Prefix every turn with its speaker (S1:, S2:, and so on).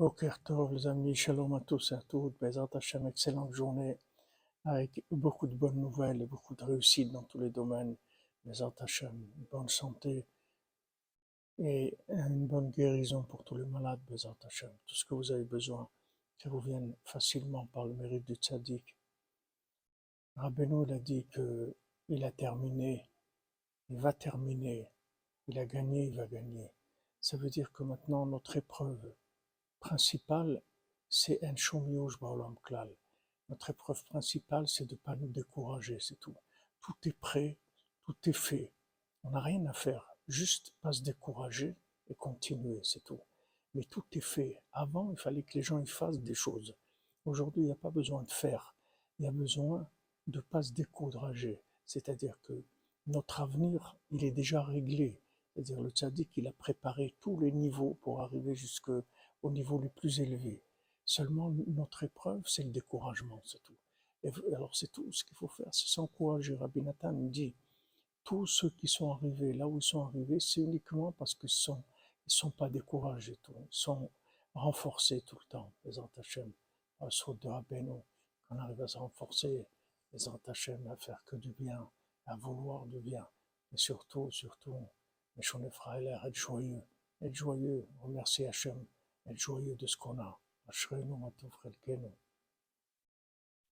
S1: Tov, les amis, shalom à tous et à toutes, Bezat Hashem, excellente journée, avec beaucoup de bonnes nouvelles et beaucoup de réussite dans tous les domaines. Bezat Hashem, bonne santé et une bonne guérison pour tous les malades, Bezat Hashem. Tout ce que vous avez besoin, que vous vienne facilement par le mérite du tzaddik. Rabbeinu, il a dit que il a terminé, il va terminer, il a gagné, il va gagner. Ça veut dire que maintenant, notre épreuve, principale, c'est. Notre épreuve principale, c'est de ne pas nous décourager, c'est tout. Tout est prêt, tout est fait. On n'a rien à faire, juste pas se décourager et continuer, c'est tout. Mais tout est fait. Avant, il fallait que les gens y fassent des choses. Aujourd'hui, il n'y a pas besoin de faire. Il y a besoin de ne pas se décourager. C'est-à-dire que notre avenir, il est déjà réglé. C'est-à-dire le tzaddik, il a préparé tous les niveaux pour arriver jusque au niveau le plus élevé. Seulement, notre épreuve, c'est le découragement, c'est tout. Et alors, c'est tout ce qu'il faut faire, c'est s'encourager. Rabbi Nathan dit, tous ceux qui sont arrivés là où ils sont arrivés, c'est uniquement parce qu'ils sont, ils sont pas découragés, ils sont renforcés tout le temps. Les Antachem, à de Rabbeinu, qu'on arrive à se renforcer, les Antachem, à faire que du bien, à vouloir du bien. Et surtout, surtout, mais je frères, être joyeux, être joyeux, remercier Hachem être joyeux de ce qu'on a. Ashrenu Matov Chelkenu.